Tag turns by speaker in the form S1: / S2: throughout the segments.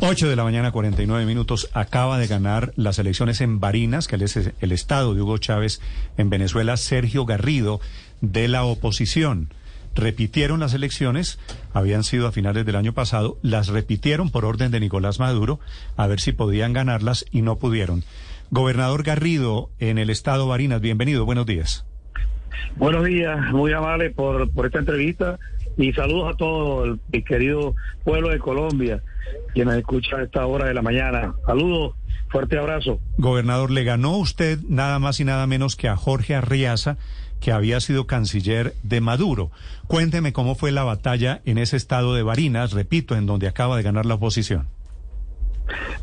S1: 8 de la mañana, 49 minutos. Acaba de ganar las elecciones en Barinas, que es el estado de Hugo Chávez en Venezuela, Sergio Garrido, de la oposición. Repitieron las elecciones, habían sido a finales del año pasado, las repitieron por orden de Nicolás Maduro, a ver si podían ganarlas y no pudieron. Gobernador Garrido, en el estado Barinas, bienvenido, buenos días.
S2: Buenos días, muy amable por, por esta entrevista y saludos a todo el, querido pueblo de Colombia, quienes escuchan a esta hora de la mañana. Saludos, fuerte abrazo.
S1: Gobernador, le ganó usted nada más y nada menos que a Jorge Arriaza, que había sido canciller de Maduro. Cuénteme cómo fue la batalla en ese estado de Barinas, repito, en donde acaba de ganar la oposición.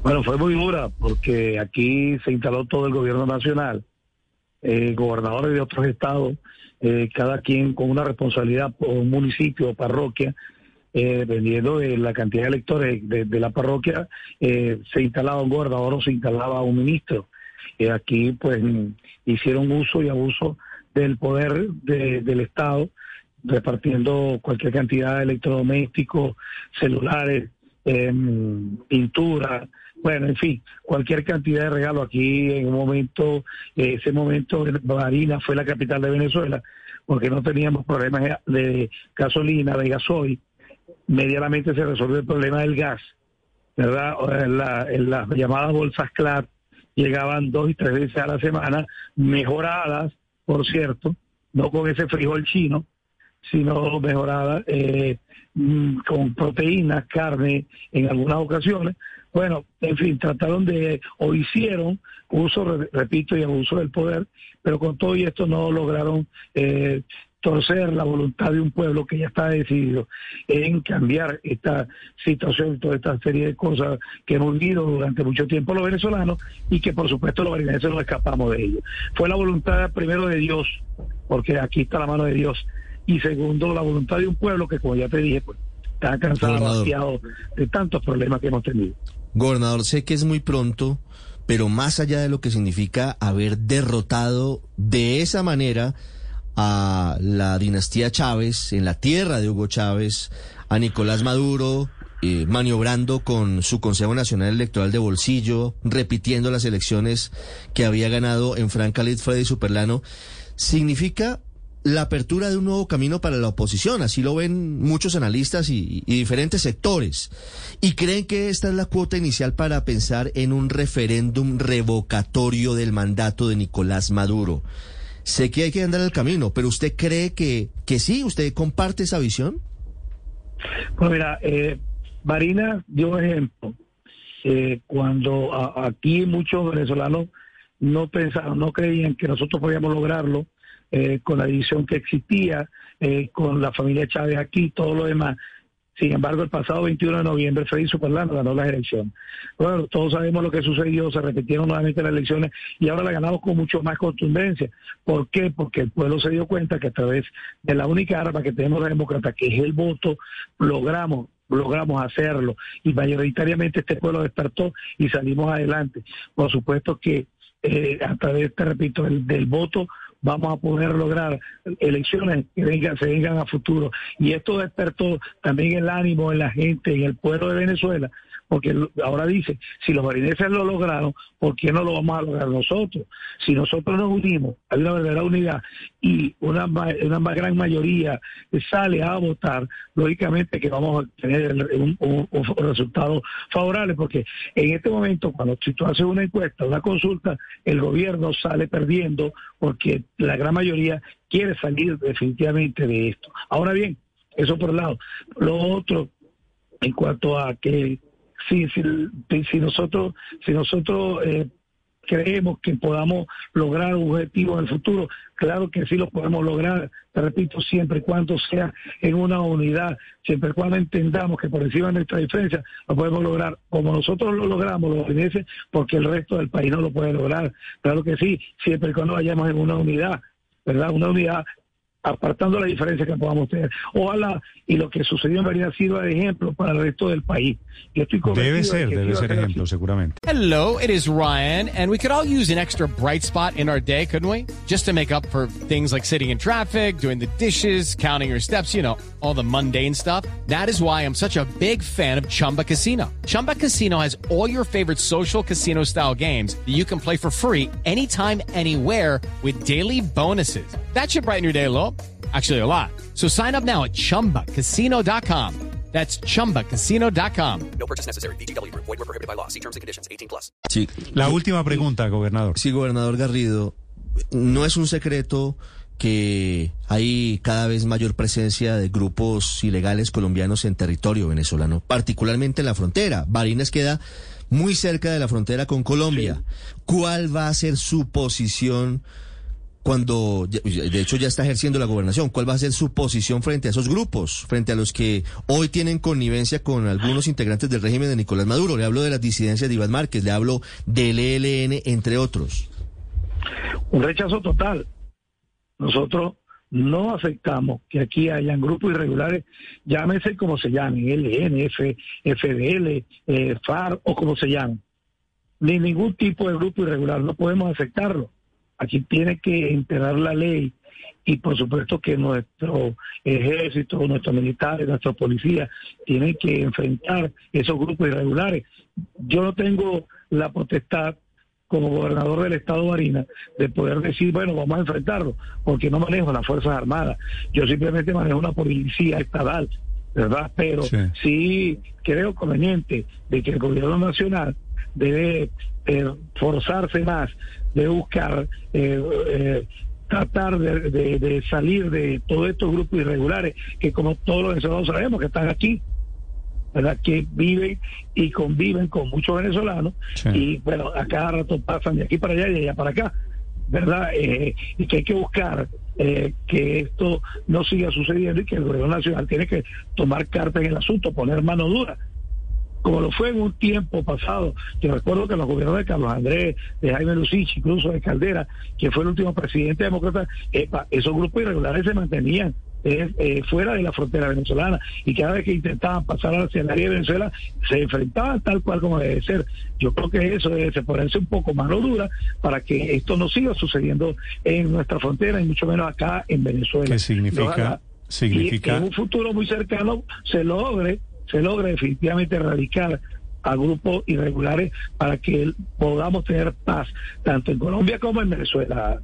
S2: Bueno, fue muy dura porque aquí se instaló todo el gobierno nacional, eh, gobernadores de otros estados, eh, cada quien con una responsabilidad por un municipio o parroquia, eh, dependiendo de la cantidad de electores de, la parroquia, eh, se instalaba un gobernador o se instalaba un ministro. Eh, aquí pues hicieron uso y abuso del poder de- del Estado, repartiendo cualquier cantidad de electrodomésticos, celulares, pintura, bueno, en fin, cualquier cantidad de regalo. Aquí en un momento, eh, ese momento, Barinas fue la capital de Venezuela, porque no teníamos problemas de gasolina, de gasoil. Medianamente se resolvió el problema del gas, ¿verdad? En, la- en las llamadas bolsas CLAR llegaban dos y tres veces a la semana, mejoradas, por cierto, no con ese frijol chino, sino mejoradas eh, mm, con proteínas, carne en algunas ocasiones. Bueno, en fin, trataron de, o hicieron uso, re- repito, y abuso del poder, pero con todo y esto no lograron eh, torcer la voluntad de un pueblo que ya está decidido en cambiar esta situación, toda esta serie de cosas que hemos vivido durante mucho tiempo los venezolanos y que por supuesto los barineses no escapamos de ello. Fue la voluntad primero de Dios, porque aquí está la mano de Dios, y segundo la voluntad de un pueblo que como ya te dije, pues está cansado, vaciado de tantos problemas que hemos tenido.
S3: Gobernador, sé que es muy pronto, pero más allá de lo que significa haber derrotado de esa manera a la dinastía Chávez, en la tierra de Hugo Chávez, a Nicolás Maduro, eh, maniobrando con su Consejo Nacional Electoral de bolsillo, repitiendo las elecciones que había ganado en Franca Lid Freddy Superlano, significa la apertura de un nuevo camino para la oposición. Así lo ven muchos analistas y, diferentes sectores. Y creen que esta es la cuota inicial para pensar en un referéndum revocatorio del mandato de Nicolás Maduro. Sé que hay que andar el camino, pero ¿usted cree que, que sí? ¿Usted comparte esa visión?
S2: Pues mira, eh, Marina dio ejemplo. Eh, cuando aquí muchos venezolanos no pensaron, no creían que nosotros podíamos lograrlo eh, con la división que existía, eh, con la familia Chávez aquí, todo lo demás. Sin embargo, el pasado 21 de noviembre, Freddy Superlano ganó las elecciones. Bueno, todos sabemos lo que sucedió, se repitieron nuevamente las elecciones y ahora la ganamos con mucho más contundencia. ¿Por qué? Porque el pueblo se dio cuenta que a través de la única arma que tenemos los demócratas, que es el voto, logramos logramos hacerlo y mayoritariamente este pueblo despertó y salimos adelante. Por supuesto que eh, a través, te repito, del, del voto vamos a poder lograr elecciones que vengan, se vengan a futuro. Y esto despertó también el ánimo en la gente, en el pueblo de Venezuela, porque ahora dice, si los marineses lo lograron, ¿por qué no lo vamos a lograr nosotros? Si nosotros nos unimos, hay una verdadera unidad y una, una ma- gran mayoría sale a votar, lógicamente que vamos a tener un, resultado favorable, porque en este momento, cuando tú haces una encuesta, una consulta, el gobierno sale perdiendo porque la gran mayoría quiere salir definitivamente de esto. Ahora bien, eso por un lado. Lo otro, en cuanto a que si, si, si nosotros, si nosotros eh, creemos que podamos lograr un objetivo en el futuro. Claro que sí lo podemos lograr, te repito, siempre y cuando sea en una unidad, siempre y cuando entendamos que por encima de nuestra diferencia lo podemos lograr como nosotros lo logramos, los guineses, porque el resto del país no lo puede lograr. Claro que sí, siempre y cuando vayamos en una unidad, ¿verdad? Una unidad apartando la diferencia que podamos tener. Ojalá y lo que sucedió en Marina sirva de ejemplo para el resto del país. Yo estoy
S1: debe ser, de debe ser ejemplo, así. seguramente.
S4: Hello, it is Ryan, and we could all use an extra bright spot in our day, couldn't we? Just to make up for things like sitting in traffic, doing the dishes, counting your steps, you know, all the mundane stuff. That is why I'm such a big fan of Chumba Casino. Chumba Casino has all your favorite social casino style games that you can play for free anytime, anywhere with daily bonuses. That should brighten your day a little. Actually, a lot. So sign up now at chumbacasino.com. That's chumbacasino.com.
S5: No purchase necessary. BGW. Void were prohibited by law. See terms and conditions 18 plus.
S3: Sí.
S1: La última pregunta, gobernador.
S3: Sí, gobernador Garrido. No es un secreto que hay cada vez mayor presencia de grupos ilegales colombianos en territorio venezolano, particularmente en la frontera. Barinas queda muy cerca de la frontera con Colombia. Sí. ¿Cuál va a ser su posición? Cuando, de hecho ya está ejerciendo la gobernación, ¿cuál va a ser su posición frente a esos grupos, frente a los que hoy tienen connivencia con algunos integrantes del régimen de Nicolás Maduro? Le hablo de las disidencias de Iván Márquez, le hablo del ELN, entre otros.
S2: Un rechazo total. Nosotros no aceptamos que aquí hayan grupos irregulares, llámese como se llamen, LN, F, FDL, eh, FAR o como se llamen. Ni ningún tipo de grupo irregular, no podemos aceptarlo Aquí tiene que enterar la ley y por supuesto que nuestro ejército, nuestros militares, nuestra policía tienen que enfrentar esos grupos irregulares. Yo no tengo la potestad como gobernador del estado de Barinas de poder decir, bueno, vamos a enfrentarlo, porque no manejo las Fuerzas Armadas. Yo simplemente manejo una policía estatal, ¿verdad? Pero sí, sí creo conveniente de que el gobierno nacional debe eh, forzarse más de buscar eh, eh, tratar de, de, de, salir de todos estos grupos irregulares que como todos los venezolanos sabemos que están aquí ¿verdad? que viven y conviven con muchos venezolanos sí. y bueno a cada rato pasan de aquí para allá y de allá para acá verdad eh, y que hay que buscar eh, que esto no siga sucediendo y que el gobierno nacional tiene que tomar cartas en el asunto poner mano dura como lo fue en un tiempo pasado. Yo recuerdo que los gobiernos de Carlos Andrés, de Jaime Lucich, incluso de Caldera, que fue el último presidente demócrata, epa, esos grupos irregulares se mantenían eh, eh, fuera de la frontera venezolana y cada vez que intentaban pasar hacia el área de Venezuela se enfrentaban tal cual como debe ser. Yo creo que eso debe ponerse un poco mano dura para que esto no siga sucediendo en nuestra frontera y mucho menos acá en Venezuela.
S1: ¿Qué significa? significa...
S2: Y en un futuro muy cercano se logre se logra definitivamente erradicar a grupos irregulares para que podamos tener paz tanto en Colombia como en Venezuela.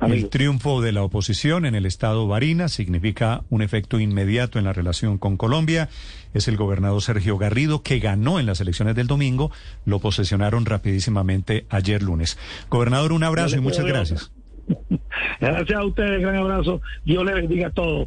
S1: Amigo. El triunfo de la oposición en el estado Barinas significa un efecto inmediato en la relación con Colombia. Es el gobernador Sergio Garrido que ganó en las elecciones del domingo. Lo posesionaron rapidísimamente ayer lunes. Gobernador, un abrazo y muchas gracias.
S2: Gracias a ustedes, gran abrazo. Dios le bendiga a todos.